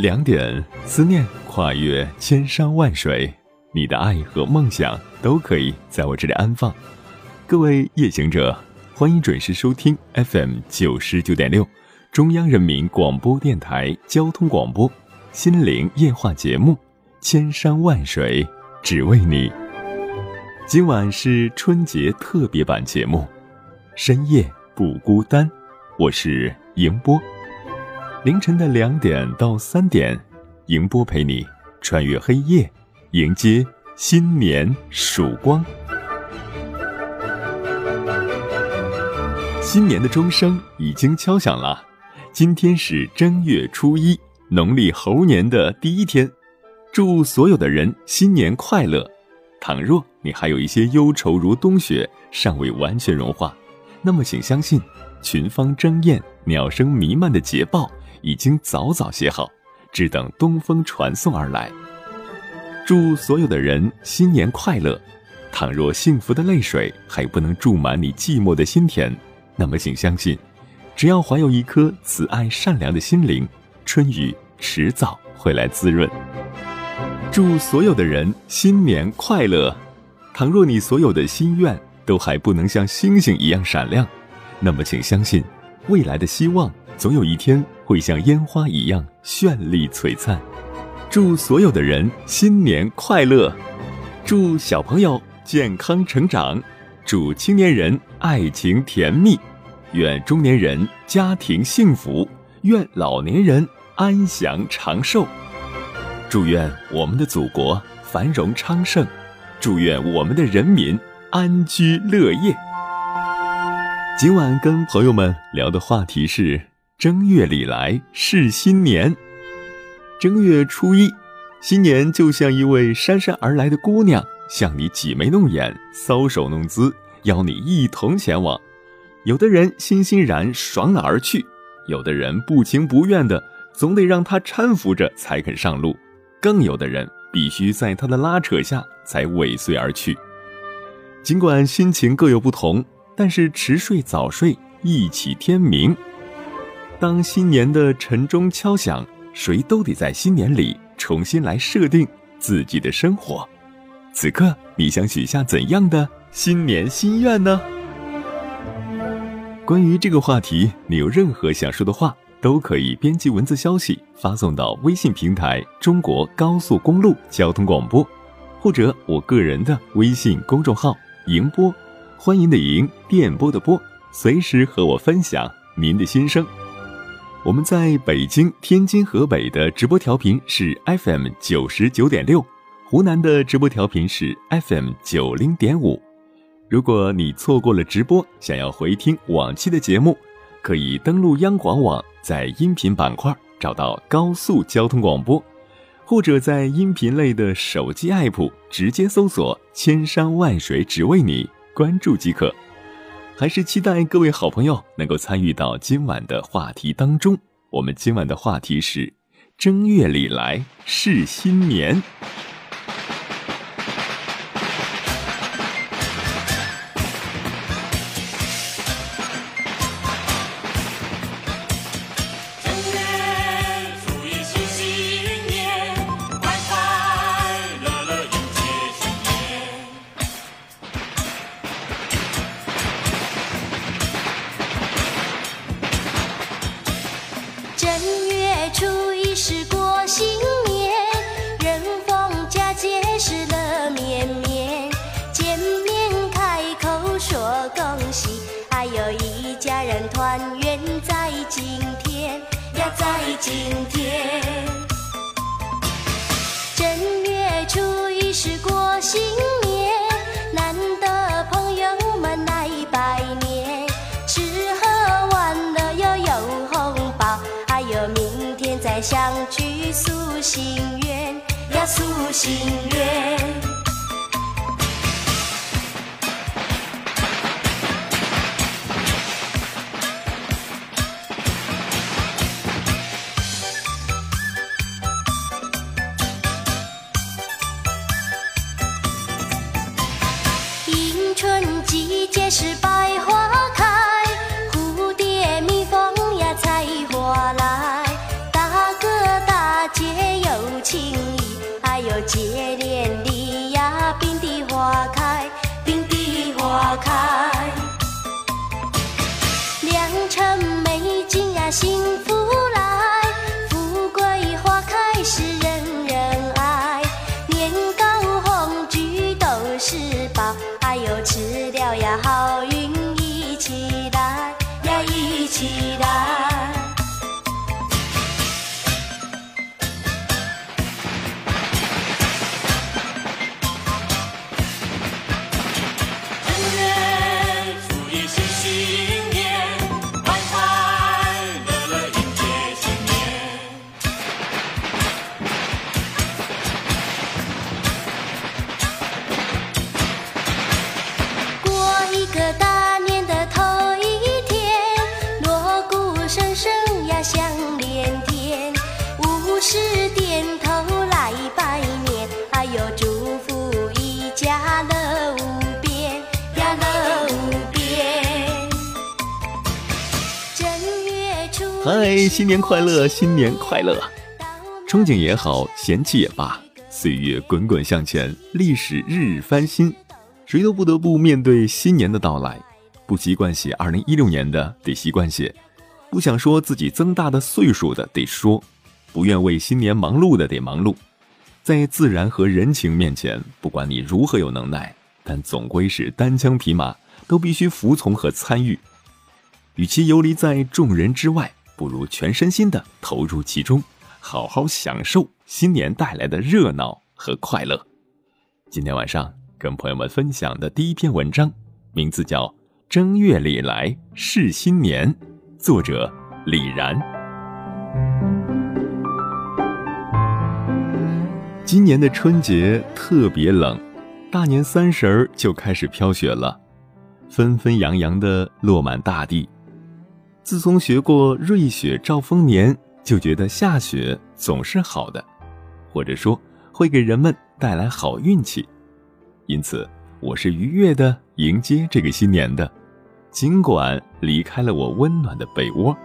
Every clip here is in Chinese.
两点，思念跨越千山万水，你的爱和梦想都可以在我这里安放。各位夜行者，欢迎准时收听 FM 九十九点六，中央人民广播电台交通广播《心灵夜话》节目，千山万水只为你。今晚是春节特别版节目，深夜不孤单，我是迎波。凌晨的两点到三点，迎波陪你穿越黑夜，迎接新年曙光。新年的钟声已经敲响了，今天是正月初一，农历猴年的第一天。祝所有的人新年快乐！倘若你还有一些忧愁如冬雪，尚未完全融化，那么请相信，群芳争艳、鸟声弥漫的捷报。已经早早写好，只等东风传送而来。祝所有的人新年快乐！倘若幸福的泪水还不能注满你寂寞的心田，那么请相信，只要怀有一颗慈爱善良的心灵，春雨迟早会来滋润。祝所有的人新年快乐！倘若你所有的心愿都还不能像星星一样闪亮，那么请相信，未来的希望总有一天。会像烟花一样绚丽璀璨，祝所有的人新年快乐，祝小朋友健康成长，祝青年人爱情甜蜜，愿中年人家庭幸福，愿老年人安详长寿，祝愿我们的祖国繁荣昌盛，祝愿我们的人民安居乐业。今晚跟朋友们聊的话题是。正月里来是新年，正月初一，新年就像一位姗姗而来的姑娘，向你挤眉弄眼、搔首弄姿，邀你一同前往。有的人欣欣然爽朗而去，有的人不情不愿的，总得让他搀扶着才肯上路，更有的人必须在他的拉扯下才尾随而去。尽管心情各有不同，但是迟睡早睡，一起天明。当新年的晨钟敲响，谁都得在新年里重新来设定自己的生活。此刻，你想许下怎样的新年心愿呢？关于这个话题，你有任何想说的话，都可以编辑文字消息发送到微信平台“中国高速公路交通广播”，或者我个人的微信公众号“迎波”，欢迎的迎，电波的波，随时和我分享您的心声。我们在北京、天津、河北的直播调频是 FM 九十九点六，湖南的直播调频是 FM 九零点五。如果你错过了直播，想要回听往期的节目，可以登录央广网，在音频板块找到高速交通广播，或者在音频类的手机 app 直接搜索“千山万水只为你”，关注即可。还是期待各位好朋友能够参与到今晚的话题当中。我们今晚的话题是：正月里来是新年。季节是白。新年快乐，新年快乐！憧憬也好，嫌弃也罢，岁月滚滚向前，历史日日翻新，谁都不得不面对新年的到来。不习惯写二零一六年的，得习惯写；不想说自己增大的岁数的，得说；不愿为新年忙碌的，得忙碌。在自然和人情面前，不管你如何有能耐，但总归是单枪匹马，都必须服从和参与。与其游离在众人之外。不如全身心的投入其中，好好享受新年带来的热闹和快乐。今天晚上跟朋友们分享的第一篇文章，名字叫《正月里来是新年》，作者李然。今年的春节特别冷，大年三十儿就开始飘雪了，纷纷扬扬的落满大地。自从学过“瑞雪兆丰年”，就觉得下雪总是好的，或者说会给人们带来好运气。因此，我是愉悦的迎接这个新年的，尽管离开了我温暖的被窝。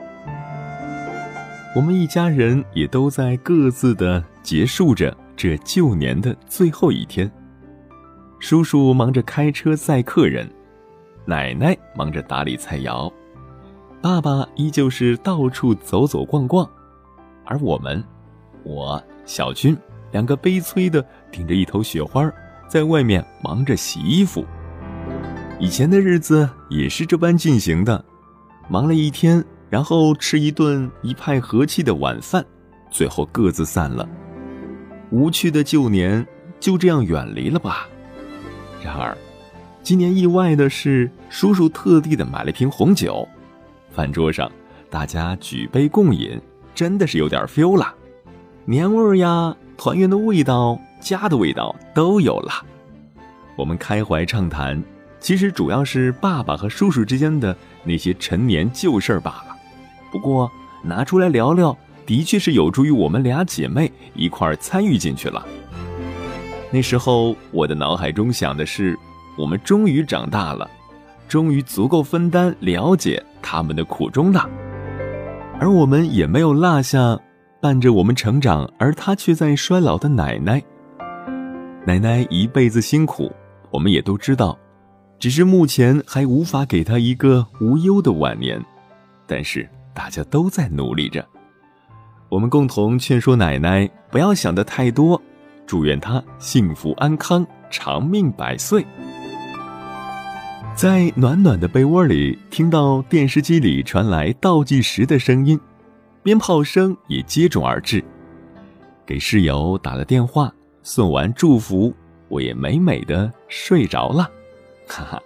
我们一家人也都在各自的结束着这旧年的最后一天。叔叔忙着开车载客人，奶奶忙着打理菜肴。爸爸依旧是到处走走逛逛，而我们，我小军两个悲催的顶着一头雪花，在外面忙着洗衣服。以前的日子也是这般进行的，忙了一天，然后吃一顿一派和气的晚饭，最后各自散了。无趣的旧年就这样远离了吧。然而，今年意外的是，叔叔特地的买了瓶红酒。饭桌上，大家举杯共饮，真的是有点 feel 了，年味儿呀，团圆的味道，家的味道都有了。我们开怀畅谈，其实主要是爸爸和叔叔之间的那些陈年旧事儿罢了。不过拿出来聊聊，的确是有助于我们俩姐妹一块儿参与进去了。那时候我的脑海中想的是，我们终于长大了。终于足够分担、了解他们的苦衷呢，而我们也没有落下伴着我们成长，而他却在衰老的奶奶。奶奶一辈子辛苦，我们也都知道，只是目前还无法给她一个无忧的晚年。但是大家都在努力着，我们共同劝说奶奶不要想的太多，祝愿她幸福安康、长命百岁。在暖暖的被窝里，听到电视机里传来倒计时的声音，鞭炮声也接踵而至。给室友打了电话，送完祝福，我也美美的睡着了。哈哈，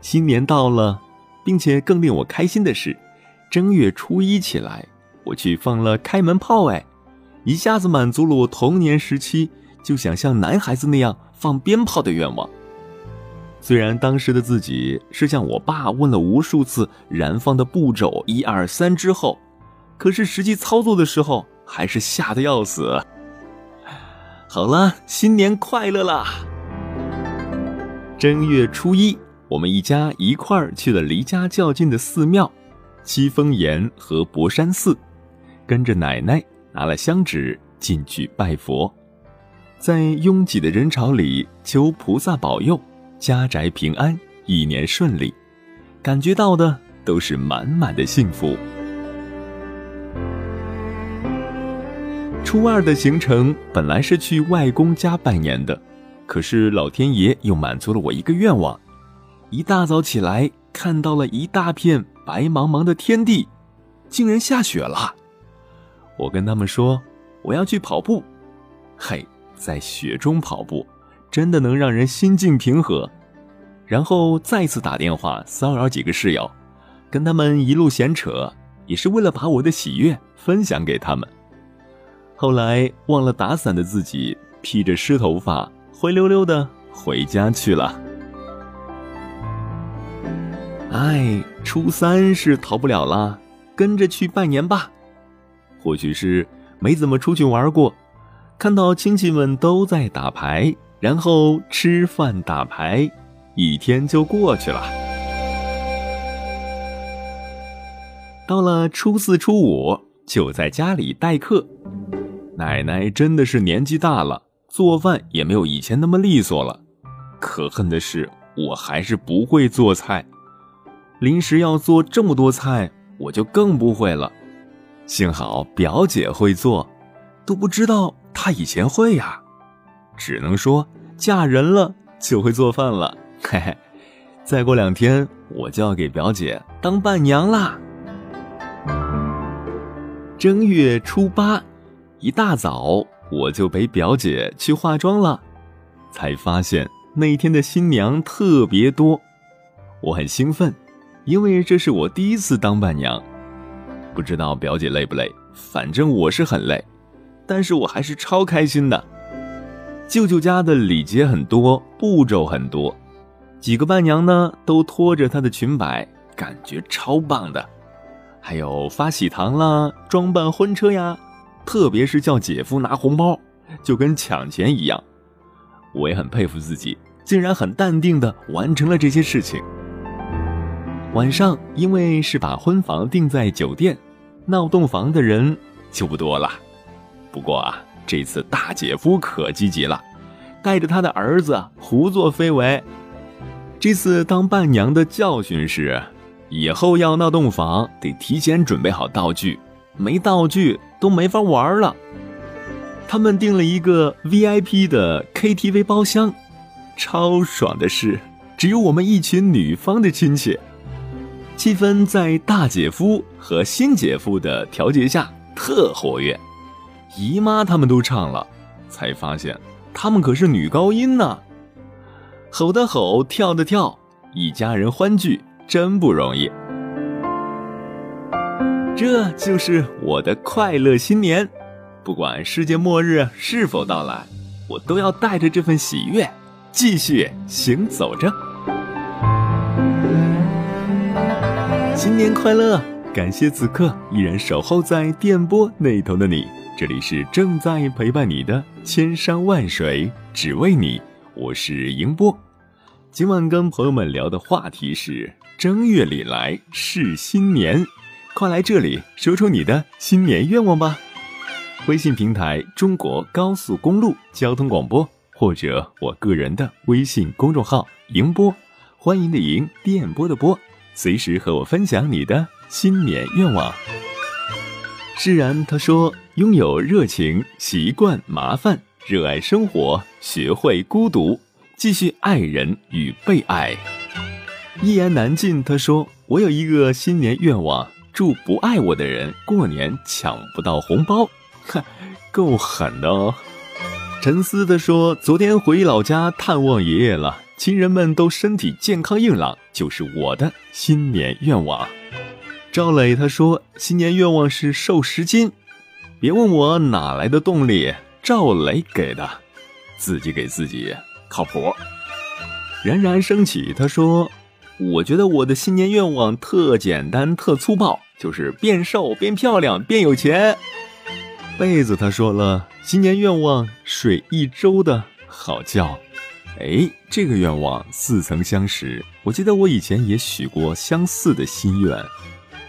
新年到了，并且更令我开心的是，正月初一起来，我去放了开门炮，哎，一下子满足了我童年时期就想像男孩子那样放鞭炮的愿望。虽然当时的自己是向我爸问了无数次燃放的步骤一二三之后，可是实际操作的时候。还是吓得要死。好了，新年快乐啦！正月初一，我们一家一块儿去了离家较近的寺庙——七峰岩和博山寺，跟着奶奶拿了香纸进去拜佛，在拥挤的人潮里求菩萨保佑家宅平安、一年顺利，感觉到的都是满满的幸福。初二的行程本来是去外公家拜年的，可是老天爷又满足了我一个愿望。一大早起来，看到了一大片白茫茫的天地，竟然下雪了。我跟他们说我要去跑步，嘿，在雪中跑步，真的能让人心境平和。然后再次打电话骚扰几个室友，跟他们一路闲扯，也是为了把我的喜悦分享给他们。后来忘了打伞的自己，披着湿头发，灰溜溜的回家去了。哎，初三是逃不了了，跟着去拜年吧。或许是没怎么出去玩过，看到亲戚们都在打牌，然后吃饭打牌，一天就过去了。到了初四、初五，就在家里待客。奶奶真的是年纪大了，做饭也没有以前那么利索了。可恨的是，我还是不会做菜。临时要做这么多菜，我就更不会了。幸好表姐会做，都不知道她以前会呀。只能说嫁人了就会做饭了。嘿嘿，再过两天我就要给表姐当伴娘啦。正月初八。一大早我就陪表姐去化妆了，才发现那天的新娘特别多，我很兴奋，因为这是我第一次当伴娘。不知道表姐累不累，反正我是很累，但是我还是超开心的。舅舅家的礼节很多，步骤很多，几个伴娘呢都拖着她的裙摆，感觉超棒的。还有发喜糖啦，装扮婚车呀。特别是叫姐夫拿红包，就跟抢钱一样。我也很佩服自己，竟然很淡定的完成了这些事情。晚上因为是把婚房定在酒店，闹洞房的人就不多了。不过啊，这次大姐夫可积极了，带着他的儿子胡作非为。这次当伴娘的教训是，以后要闹洞房得提前准备好道具，没道具。都没法玩了。他们订了一个 VIP 的 KTV 包厢，超爽的是，只有我们一群女方的亲戚。气氛在大姐夫和新姐夫的调节下特活跃，姨妈他们都唱了，才发现他们可是女高音呢。吼的吼，跳的跳，一家人欢聚真不容易。这就是我的快乐新年，不管世界末日是否到来，我都要带着这份喜悦继续行走着。新年快乐！感谢此刻依然守候在电波那头的你，这里是正在陪伴你的千山万水，只为你。我是迎波，今晚跟朋友们聊的话题是正月里来是新年。快来这里说出你的新年愿望吧！微信平台中国高速公路交通广播，或者我个人的微信公众号“迎波”，欢迎的迎，电波的波，随时和我分享你的新年愿望。释然他说：“拥有热情，习惯麻烦，热爱生活，学会孤独，继续爱人与被爱。”一言难尽。他说：“我有一个新年愿望。”祝不爱我的人过年抢不到红包，哈，够狠的哦。沉思的说，昨天回老家探望爷爷了，亲人们都身体健康硬朗，就是我的新年愿望。赵磊他说，新年愿望是瘦十斤，别问我哪来的动力，赵磊给的，自己给自己靠谱。冉冉升起他说。我觉得我的新年愿望特简单、特粗暴，就是变瘦、变漂亮、变有钱。被子他说了，新年愿望睡一周的好觉。哎，这个愿望似曾相识，我记得我以前也许过相似的心愿，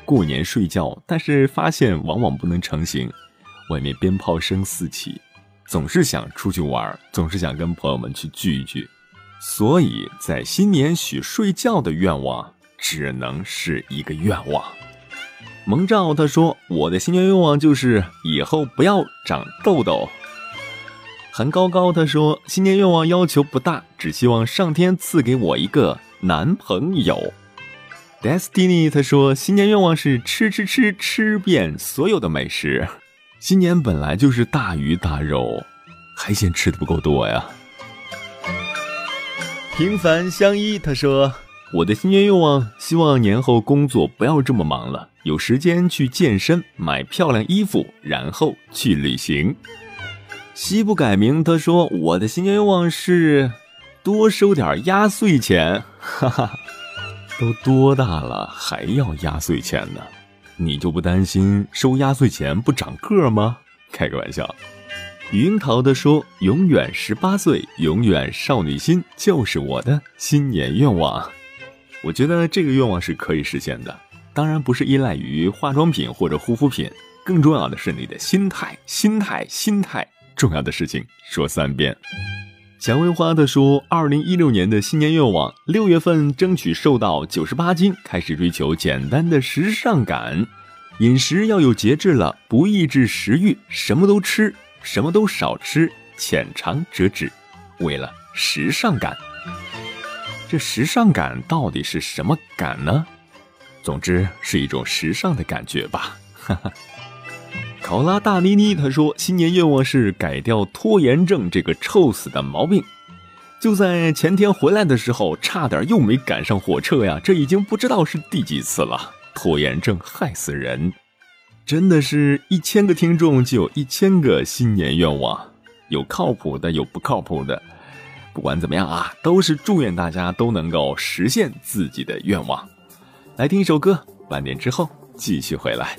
过年睡觉，但是发现往往不能成行。外面鞭炮声四起，总是想出去玩，总是想跟朋友们去聚一聚。所以在新年许睡觉的愿望只能是一个愿望。蒙照他说：“我的新年愿望就是以后不要长痘痘。”韩高高他说：“新年愿望要求不大，只希望上天赐给我一个男朋友。”Destiny 他说：“新年愿望是吃吃吃吃遍所有的美食。新年本来就是大鱼大肉，还嫌吃的不够多呀。”平凡相依，他说：“我的新年愿望，希望年后工作不要这么忙了，有时间去健身、买漂亮衣服，然后去旅行。”西不改名，他说：“我的新年愿望是多收点压岁钱。”哈哈，都多大了还要压岁钱呢？你就不担心收压岁钱不长个吗？开个玩笑。樱桃的说：“永远十八岁，永远少女心，就是我的新年愿望。”我觉得这个愿望是可以实现的，当然不是依赖于化妆品或者护肤品，更重要的是你的心态，心态，心态。重要的事情说三遍。蔷薇花的说：“二零一六年的新年愿望，六月份争取瘦到九十八斤，开始追求简单的时尚感，饮食要有节制了，不抑制食欲，什么都吃。”什么都少吃，浅尝辄止，为了时尚感。这时尚感到底是什么感呢？总之是一种时尚的感觉吧。哈哈。考拉大妮妮他说，新年愿望是改掉拖延症这个臭死的毛病。就在前天回来的时候，差点又没赶上火车呀！这已经不知道是第几次了。拖延症害死人。真的是一千个听众就有一千个新年愿望，有靠谱的，有不靠谱的。不管怎么样啊，都是祝愿大家都能够实现自己的愿望。来听一首歌，半点之后继续回来。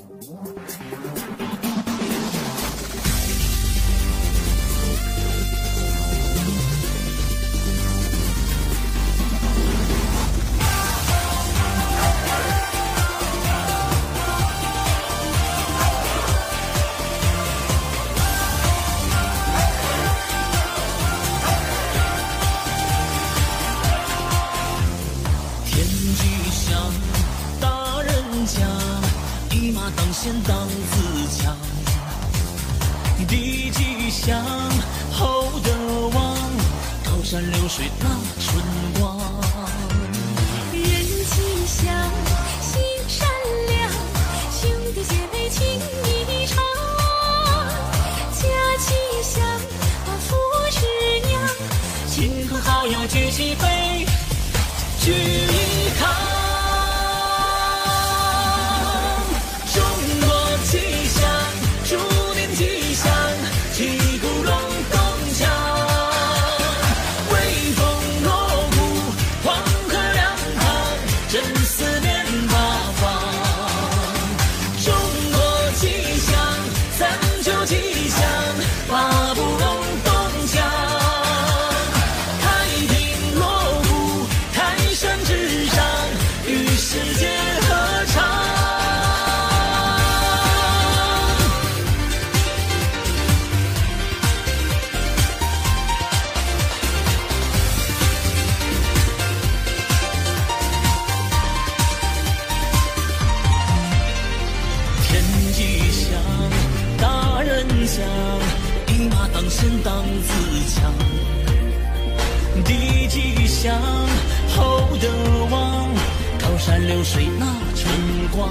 先当自强，地吉祥，厚德旺，高山流水，那春光。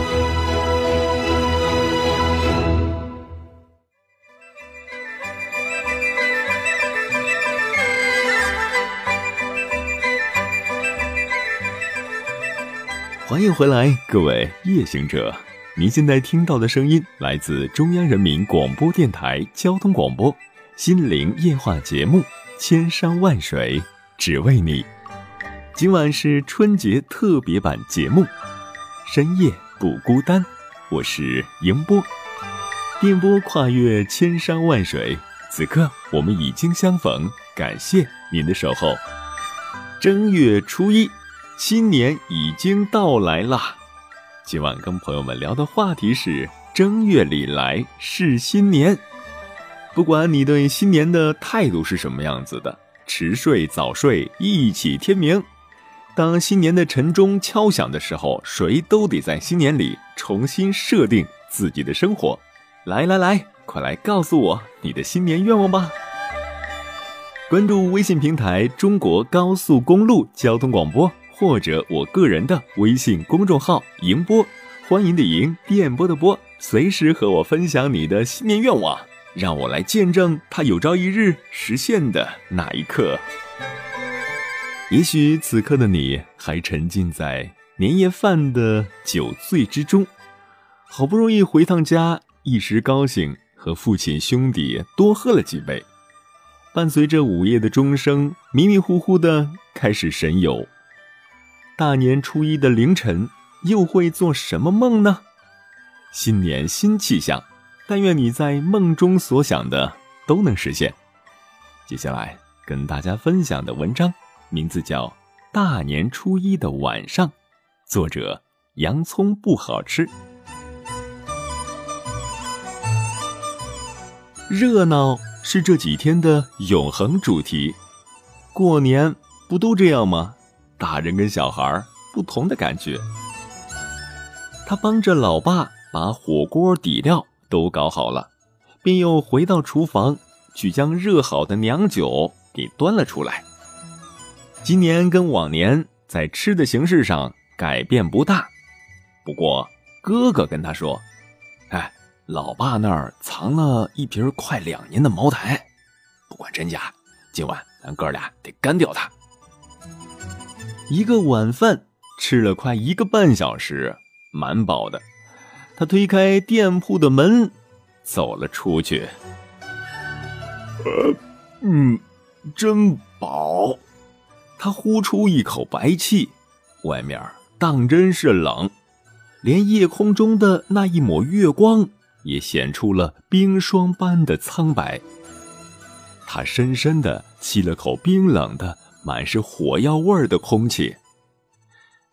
欢迎回来，各位夜行者。您现在听到的声音来自中央人民广播电台交通广播《心灵夜话》节目《千山万水只为你》。今晚是春节特别版节目，深夜不孤单。我是迎波，电波跨越千山万水，此刻我们已经相逢，感谢您的守候。正月初一。新年已经到来啦！今晚跟朋友们聊的话题是正月里来是新年。不管你对新年的态度是什么样子的，迟睡早睡一起天明。当新年的晨钟敲响的时候，谁都得在新年里重新设定自己的生活。来来来，快来告诉我你的新年愿望吧！关注微信平台“中国高速公路交通广播”。或者我个人的微信公众号“迎波”，欢迎的迎，电波的波，随时和我分享你的新年愿望，让我来见证它有朝一日实现的那一刻。也许此刻的你还沉浸在年夜饭的酒醉之中，好不容易回趟家，一时高兴，和父亲兄弟多喝了几杯，伴随着午夜的钟声，迷迷糊糊的开始神游。大年初一的凌晨，又会做什么梦呢？新年新气象，但愿你在梦中所想的都能实现。接下来跟大家分享的文章，名字叫《大年初一的晚上》，作者洋葱不好吃。热闹是这几天的永恒主题，过年不都这样吗？大人跟小孩不同的感觉。他帮着老爸把火锅底料都搞好了，便又回到厨房去将热好的娘酒给端了出来。今年跟往年在吃的形式上改变不大，不过哥哥跟他说：“哎，老爸那儿藏了一瓶快两年的茅台，不管真假，今晚咱哥俩得干掉它。”一个晚饭吃了快一个半小时，蛮饱的。他推开店铺的门，走了出去。呃，嗯，真饱。他呼出一口白气。外面当真是冷，连夜空中的那一抹月光也显出了冰霜般的苍白。他深深的吸了口冰冷的。满是火药味儿的空气，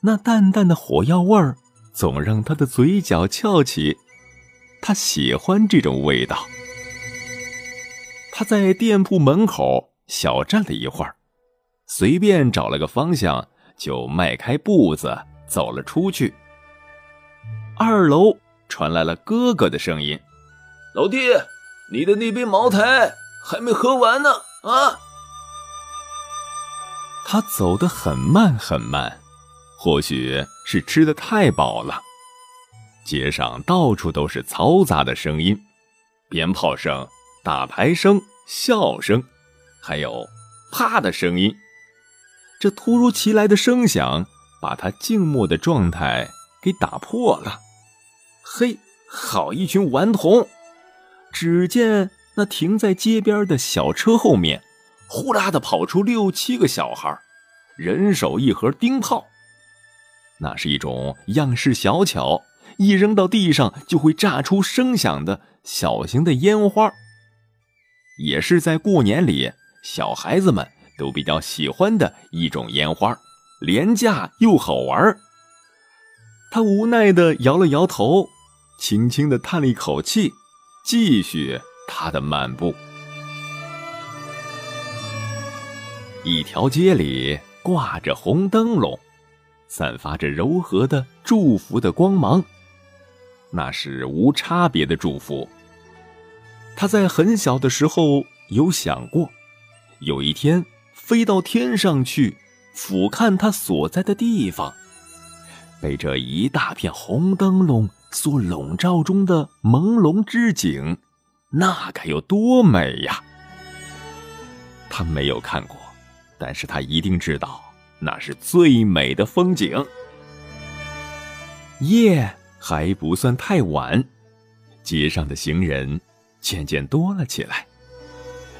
那淡淡的火药味儿总让他的嘴角翘起。他喜欢这种味道。他在店铺门口小站了一会儿，随便找了个方向，就迈开步子走了出去。二楼传来了哥哥的声音：“老弟，你的那杯茅台还没喝完呢，啊！”他走得很慢很慢，或许是吃的太饱了。街上到处都是嘈杂的声音，鞭炮声、打牌声、笑声，还有啪的声音。这突如其来的声响把他静默的状态给打破了。嘿，好一群顽童！只见那停在街边的小车后面。呼啦的跑出六七个小孩，人手一盒钉炮。那是一种样式小巧，一扔到地上就会炸出声响的小型的烟花。也是在过年里，小孩子们都比较喜欢的一种烟花，廉价又好玩。他无奈的摇了摇头，轻轻的叹了一口气，继续他的漫步。一条街里挂着红灯笼，散发着柔和的祝福的光芒，那是无差别的祝福。他在很小的时候有想过，有一天飞到天上去，俯瞰他所在的地方，被这一大片红灯笼所笼罩中的朦胧之景，那该有多美呀！他没有看过。但是他一定知道，那是最美的风景。夜还不算太晚，街上的行人渐渐多了起来。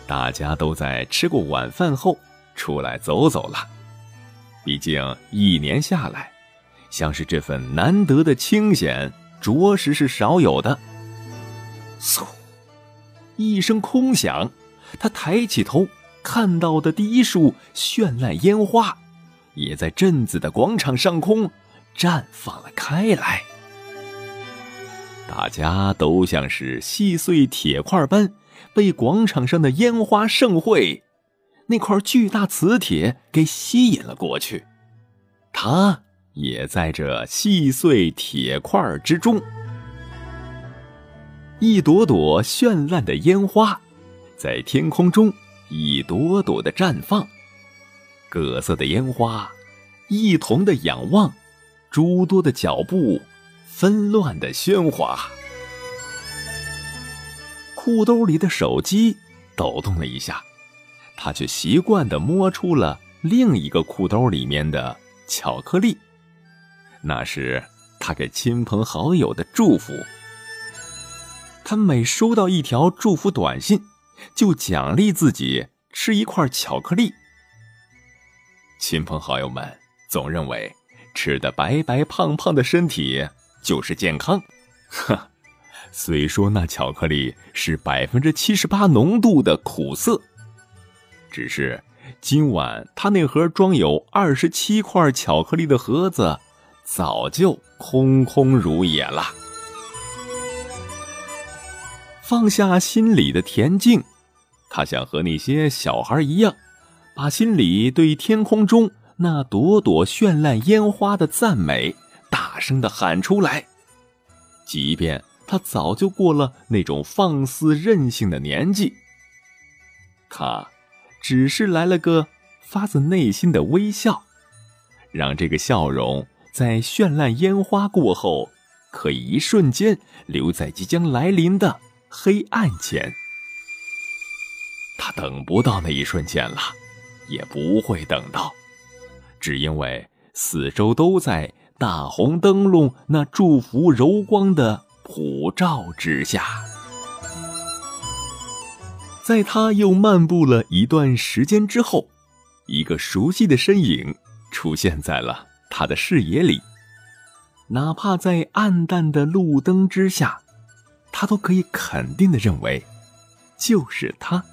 大家都在吃过晚饭后出来走走了。毕竟一年下来，像是这份难得的清闲，着实是少有的。嗖，一声空响，他抬起头。看到的第一束绚烂烟花，也在镇子的广场上空绽放了开来。大家都像是细碎铁块般，被广场上的烟花盛会那块巨大磁铁给吸引了过去。他也在这细碎铁块之中。一朵朵绚烂的烟花，在天空中。一朵朵的绽放，各色的烟花，一同的仰望，诸多的脚步，纷乱的喧哗。裤兜里的手机抖动了一下，他却习惯的摸出了另一个裤兜里面的巧克力，那是他给亲朋好友的祝福。他每收到一条祝福短信。就奖励自己吃一块巧克力。亲朋好友们总认为吃的白白胖胖的身体就是健康，哈，虽说那巧克力是百分之七十八浓度的苦涩，只是今晚他那盒装有二十七块巧克力的盒子早就空空如也了。放下心里的恬静。他想和那些小孩一样，把心里对天空中那朵朵绚烂烟花的赞美大声的喊出来。即便他早就过了那种放肆任性的年纪，他只是来了个发自内心的微笑，让这个笑容在绚烂烟花过后，可以一瞬间留在即将来临的黑暗前。他等不到那一瞬间了，也不会等到，只因为四周都在大红灯笼那祝福柔光的普照之下。在他又漫步了一段时间之后，一个熟悉的身影出现在了他的视野里，哪怕在暗淡的路灯之下，他都可以肯定的认为，就是她。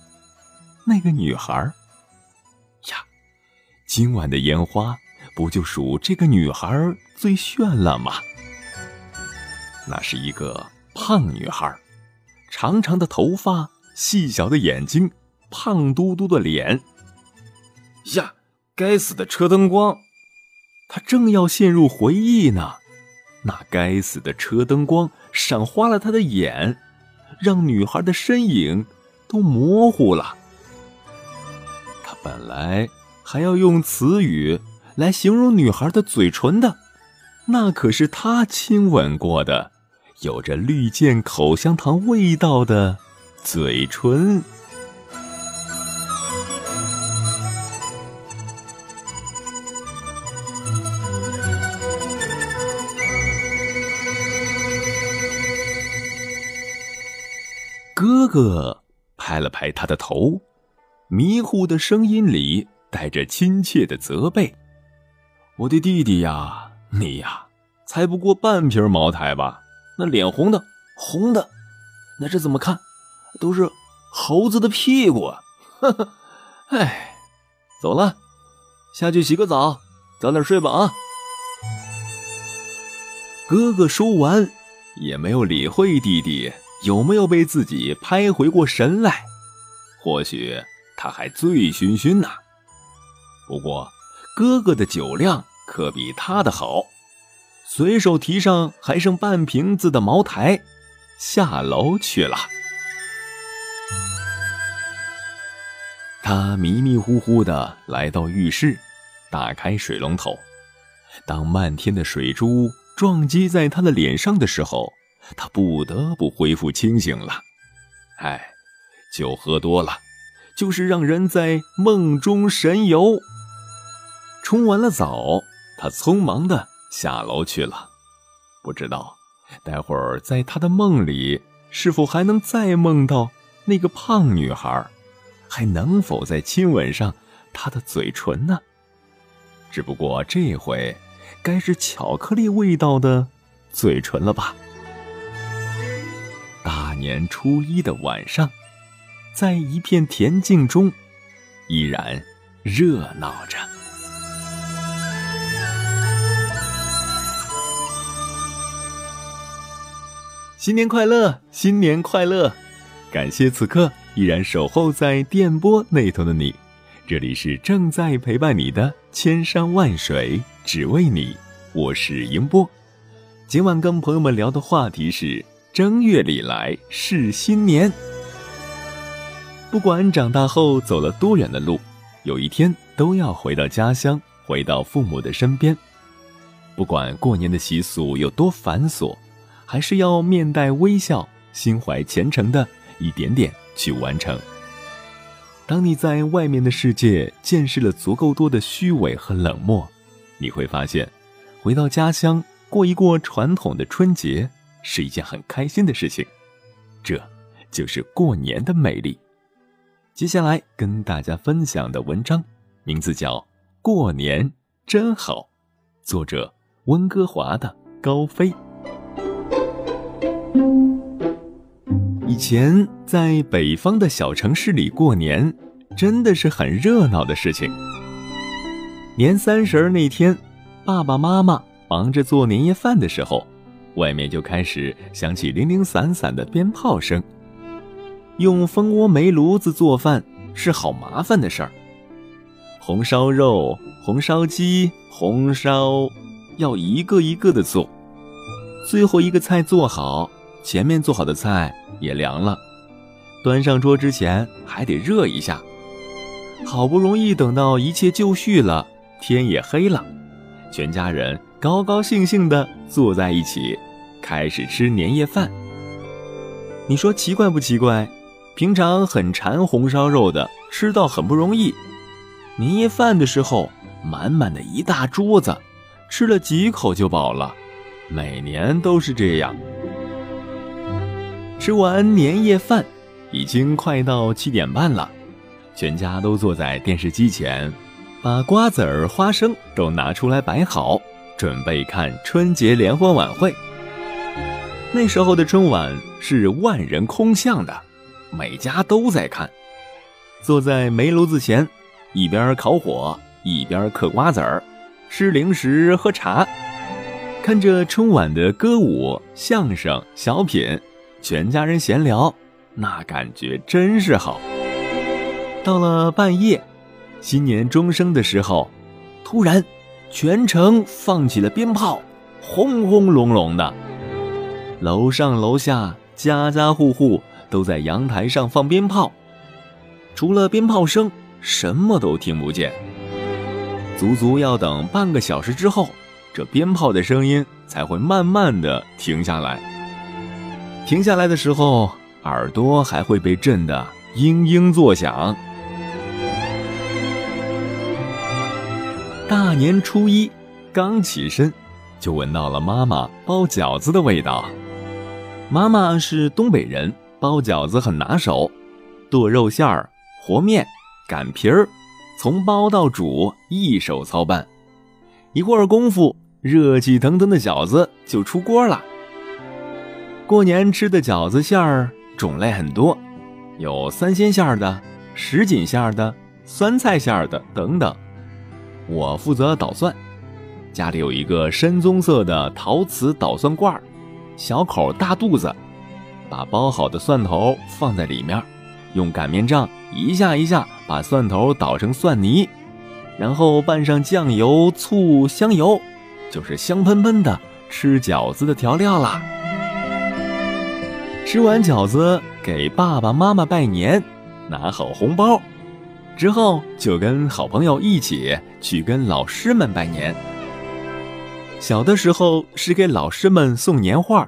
那个女孩呀，今晚的烟花不就属这个女孩最绚烂吗？那是一个胖女孩，长长的头发，细小的眼睛，胖嘟嘟的脸。呀，该死的车灯光！他正要陷入回忆呢，那该死的车灯光闪花了他的眼，让女孩的身影都模糊了。他本来还要用词语来形容女孩的嘴唇的，那可是他亲吻过的，有着绿箭口香糖味道的嘴唇。哥拍了拍他的头。迷糊的声音里带着亲切的责备：“我的弟弟呀，你呀，才不过半瓶茅台吧？那脸红的，红的，那这怎么看，都是猴子的屁股啊！”呵呵，哎，走了，下去洗个澡，早点睡吧啊！哥哥说完，也没有理会弟弟有没有被自己拍回过神来，或许他还醉醺醺呢。不过，哥哥的酒量可比他的好，随手提上还剩半瓶子的茅台，下楼去了。他迷迷糊糊的来到浴室，打开水龙头。当漫天的水珠撞击在他的脸上的时候，他不得不恢复清醒了。哎，酒喝多了，就是让人在梦中神游。冲完了澡，他匆忙的下楼去了。不知道，待会儿在他的梦里，是否还能再梦到那个胖女孩？还能否再亲吻上他的嘴唇呢？只不过这回，该是巧克力味道的嘴唇了吧？年初一的晚上，在一片恬静中，依然热闹着。新年快乐，新年快乐！感谢此刻。依然守候在电波那头的你，这里是正在陪伴你的千山万水，只为你。我是英波。今晚跟朋友们聊的话题是正月里来是新年。不管长大后走了多远的路，有一天都要回到家乡，回到父母的身边。不管过年的习俗有多繁琐，还是要面带微笑，心怀虔诚的一点点。去完成。当你在外面的世界见识了足够多的虚伪和冷漠，你会发现，回到家乡过一过传统的春节是一件很开心的事情。这，就是过年的魅力。接下来跟大家分享的文章，名字叫《过年真好》，作者温哥华的高飞。以前在北方的小城市里过年，真的是很热闹的事情。年三十那天，爸爸妈妈忙着做年夜饭的时候，外面就开始响起零零散散的鞭炮声。用蜂窝煤炉子做饭是好麻烦的事儿，红烧肉、红烧鸡、红烧，要一个一个的做，最后一个菜做好。前面做好的菜也凉了，端上桌之前还得热一下。好不容易等到一切就绪了，天也黑了，全家人高高兴兴地坐在一起，开始吃年夜饭。你说奇怪不奇怪？平常很馋红烧肉的，吃到很不容易，年夜饭的时候满满的一大桌子，吃了几口就饱了，每年都是这样。吃完年夜饭，已经快到七点半了，全家都坐在电视机前，把瓜子儿、花生都拿出来摆好，准备看春节联欢晚会。那时候的春晚是万人空巷的，每家都在看。坐在煤炉子前，一边烤火，一边嗑瓜子儿，吃零食，喝茶，看着春晚的歌舞、相声、小品。全家人闲聊，那感觉真是好。到了半夜，新年钟声的时候，突然，全城放起了鞭炮，轰轰隆隆的。楼上楼下，家家户户都在阳台上放鞭炮，除了鞭炮声，什么都听不见。足足要等半个小时之后，这鞭炮的声音才会慢慢的停下来。停下来的时候，耳朵还会被震得嘤嘤作响。大年初一刚起身，就闻到了妈妈包饺子的味道。妈妈是东北人，包饺子很拿手，剁肉馅儿、和面、擀皮儿，从包到煮一手操办。一会儿功夫，热气腾腾的饺子就出锅了。过年吃的饺子馅儿种类很多，有三鲜馅儿的、什锦馅儿的、酸菜馅儿的等等。我负责捣蒜，家里有一个深棕色的陶瓷捣蒜罐儿，小口大肚子，把包好的蒜头放在里面，用擀面杖一下一下把蒜头捣成蒜泥，然后拌上酱油、醋、香油，就是香喷喷的吃饺子的调料啦。吃完饺子，给爸爸妈妈拜年，拿好红包，之后就跟好朋友一起去跟老师们拜年。小的时候是给老师们送年画，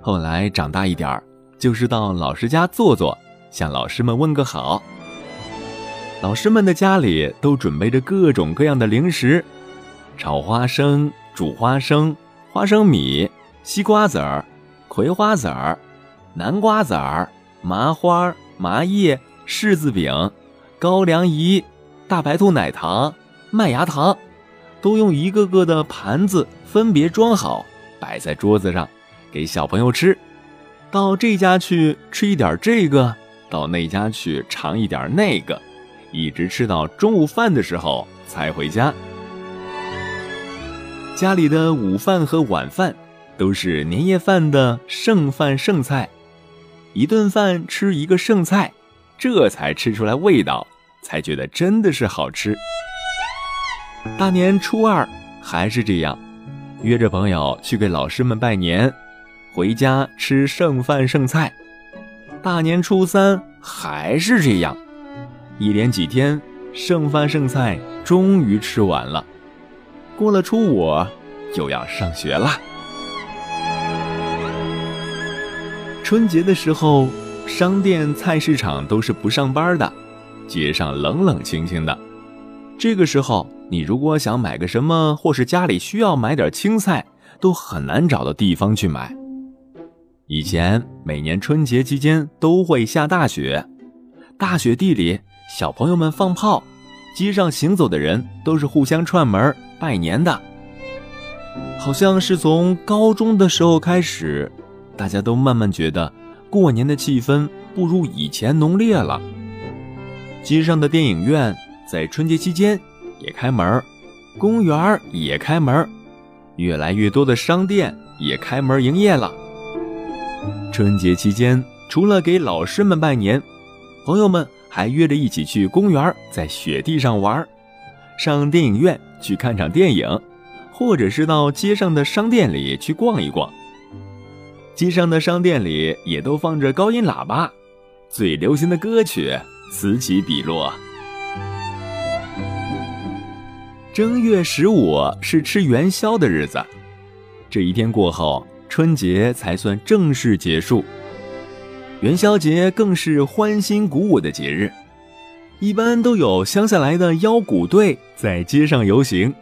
后来长大一点儿，就是到老师家坐坐，向老师们问个好。老师们的家里都准备着各种各样的零食，炒花生、煮花生、花生米、西瓜子儿、葵花籽儿。南瓜籽儿、麻花、麻叶、柿子饼、高粱饴、大白兔奶糖、麦芽糖，都用一个个的盘子分别装好，摆在桌子上，给小朋友吃。到这家去吃一点这个，到那家去尝一点那个，一直吃到中午饭的时候才回家。家里的午饭和晚饭都是年夜饭的剩饭剩菜。一顿饭吃一个剩菜，这才吃出来味道，才觉得真的是好吃。大年初二还是这样，约着朋友去给老师们拜年，回家吃剩饭剩菜。大年初三还是这样，一连几天剩饭剩菜终于吃完了。过了初五，又要上学了。春节的时候，商店、菜市场都是不上班的，街上冷冷清清的。这个时候，你如果想买个什么，或是家里需要买点青菜，都很难找到地方去买。以前每年春节期间都会下大雪，大雪地里，小朋友们放炮，街上行走的人都是互相串门拜年的。好像是从高中的时候开始。大家都慢慢觉得，过年的气氛不如以前浓烈了。街上的电影院在春节期间也开门，公园也开门，越来越多的商店也开门营业了。春节期间，除了给老师们拜年，朋友们还约着一起去公园，在雪地上玩，上电影院去看场电影，或者是到街上的商店里去逛一逛。街上的商店里也都放着高音喇叭，最流行的歌曲此起彼落。正月十五是吃元宵的日子，这一天过后，春节才算正式结束。元宵节更是欢欣鼓舞的节日，一般都有乡下来的腰鼓队在街上游行，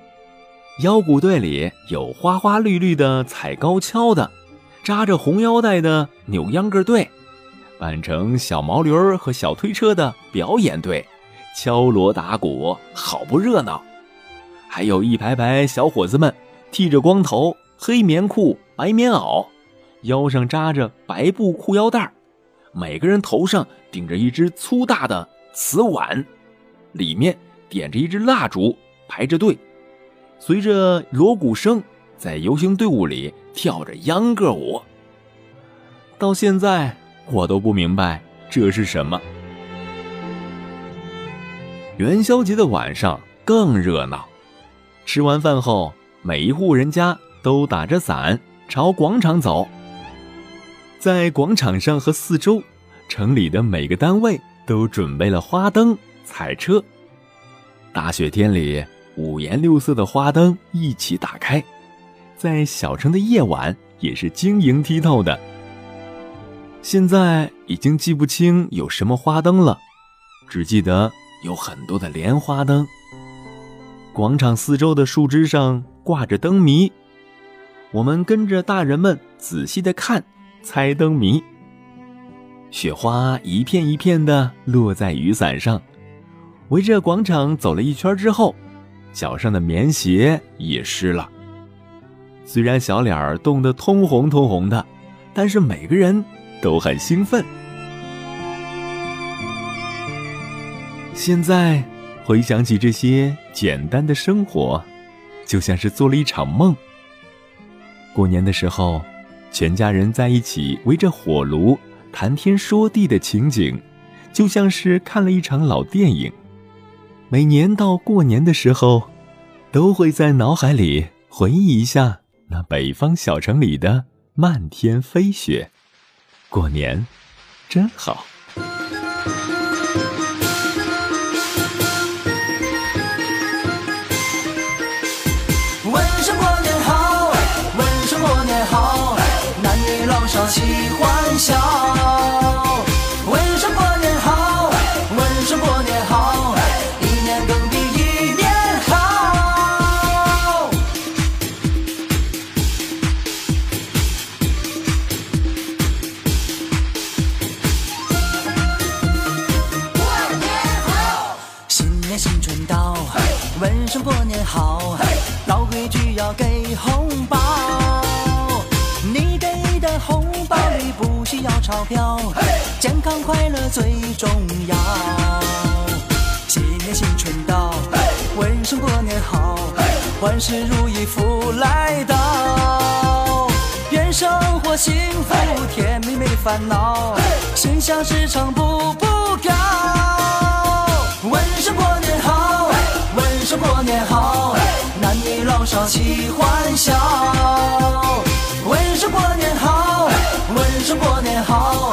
腰鼓队里有花花绿绿的踩高跷的。扎着红腰带的扭秧歌队，扮成小毛驴儿和小推车的表演队，敲锣打鼓，好不热闹。还有一排排小伙子们，剃着光头，黑棉裤、白棉袄，腰上扎着白布裤腰带每个人头上顶着一只粗大的瓷碗，里面点着一支蜡烛，排着队，随着锣鼓声。在游行队伍里跳着秧歌舞，到现在我都不明白这是什么。元宵节的晚上更热闹，吃完饭后，每一户人家都打着伞朝广场走。在广场上和四周，城里的每个单位都准备了花灯、彩车。大雪天里，五颜六色的花灯一起打开。在小城的夜晚也是晶莹剔透的。现在已经记不清有什么花灯了，只记得有很多的莲花灯。广场四周的树枝上挂着灯谜，我们跟着大人们仔细的看，猜灯谜。雪花一片一片的落在雨伞上，围着广场走了一圈之后，脚上的棉鞋也湿了。虽然小脸儿冻得通红通红的，但是每个人都很兴奋。现在回想起这些简单的生活，就像是做了一场梦。过年的时候，全家人在一起围着火炉谈天说地的情景，就像是看了一场老电影。每年到过年的时候，都会在脑海里回忆一下那北方小城里的漫天飞雪。过年真好。问声过年好，问声过年好，男女老少齐欢笑。钞票，健康快乐最重要。新年新春到，问声过年好，万事如意福来到。愿生活幸福，甜蜜没烦恼，心想事成步步高。问声过年好，问声过年好，男女老少齐欢笑。问声过年好，问声过年好，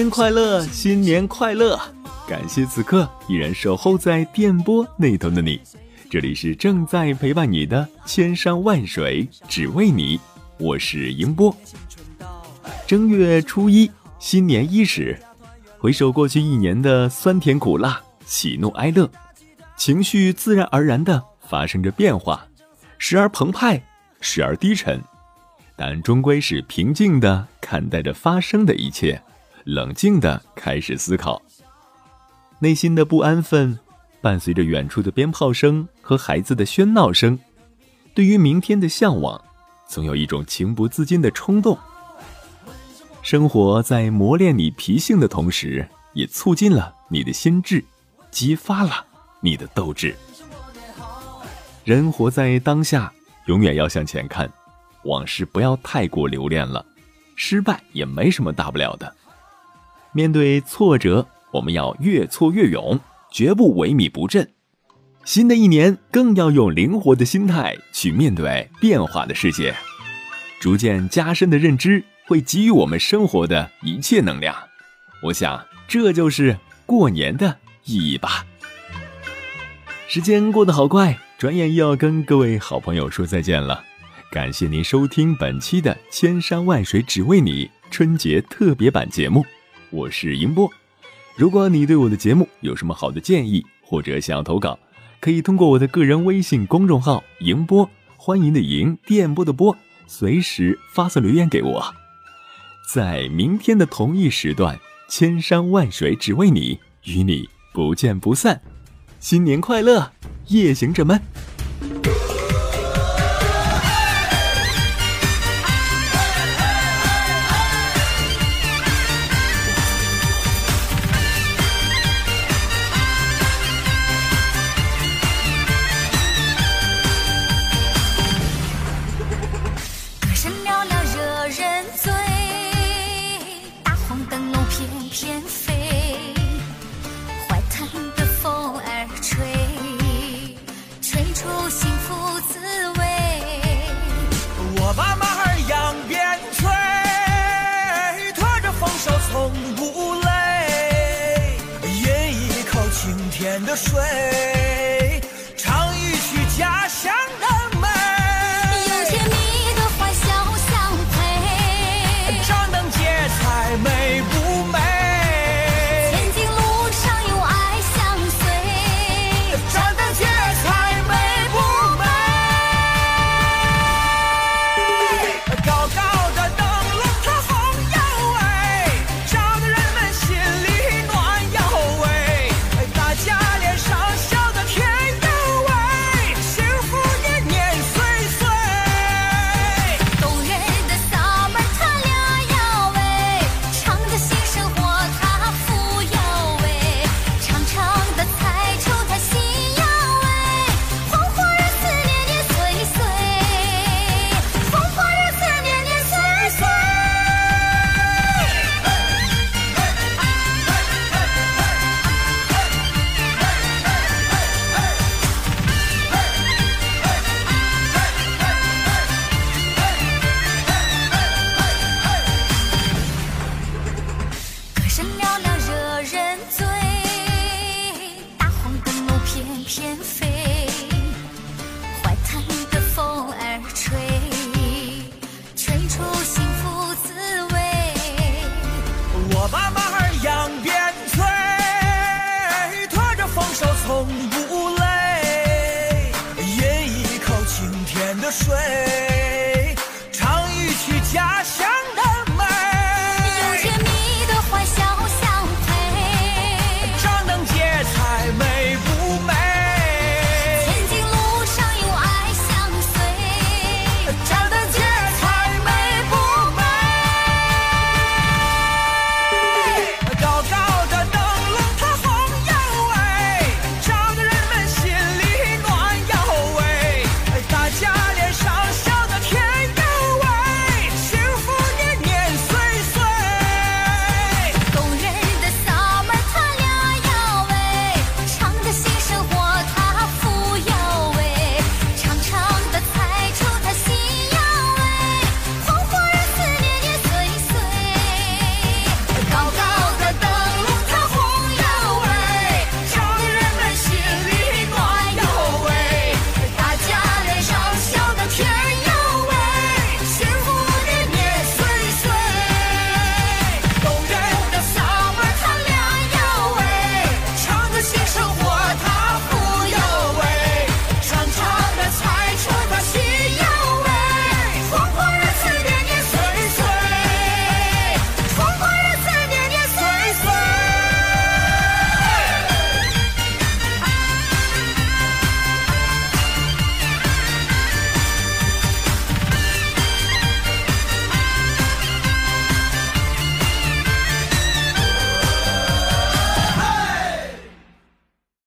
年快乐，新年快乐！感谢此刻依然守候在电波那头的你，这里是正在陪伴你的千山万水只为你，我是迎波。正月初一，新年伊始，回首过去一年的酸甜苦辣、喜怒哀乐，情绪自然而然的发生着变化，时而澎湃，时而低沉，但终归是平静的看待着发生的一切。冷静地开始思考，内心的不安分伴随着远处的鞭炮声和孩子的喧闹声，对于明天的向往，总有一种情不自禁的冲动。生活在磨练你脾性的同时，也促进了你的心智，激发了你的斗志。人活在当下，永远要向前看，往事不要太过留恋了，失败也没什么大不了的。面对挫折，我们要越挫越勇，绝不萎靡不振。新的一年更要用灵活的心态去面对变化的世界，逐渐加深的认知会给予我们生活的一切能量。我想，这就是过年的意义吧。时间过得好快，转眼又要跟各位好朋友说再见了。感谢您收听本期的《千山万水只为你》春节特别版节目。我是银波。如果你对我的节目有什么好的建议，或者想要投稿，可以通过我的个人微信公众号“银波”，欢迎的迎，电波的波，随时发送留言给我。在明天的同一时段，千山万水只为你，与你不见不散。新年快乐，夜行者们！